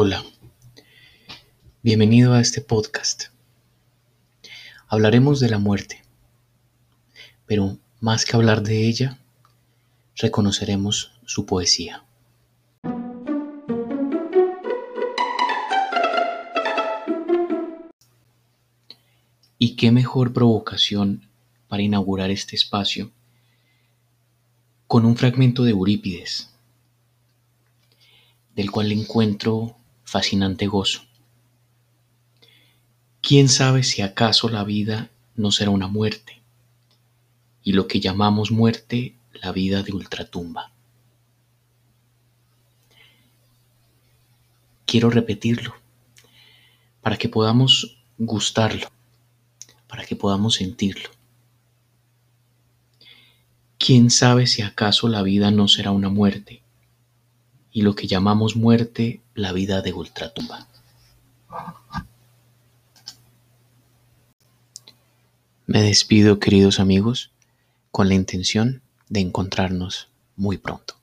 Hola, bienvenido a este podcast. Hablaremos de la muerte, pero más que hablar de ella, reconoceremos su poesía. ¿Y qué mejor provocación para inaugurar este espacio con un fragmento de Eurípides, del cual encuentro fascinante gozo? ¿Quién sabe si acaso la vida no será una muerte y lo que llamamos muerte la vida de ultratumba? Quiero repetirlo para que podamos gustarlo para que podamos sentirlo. ¿Quién sabe si acaso la vida no será una muerte y lo que llamamos muerte la vida de ultratumba? Me despido queridos amigos con la intención de encontrarnos muy pronto.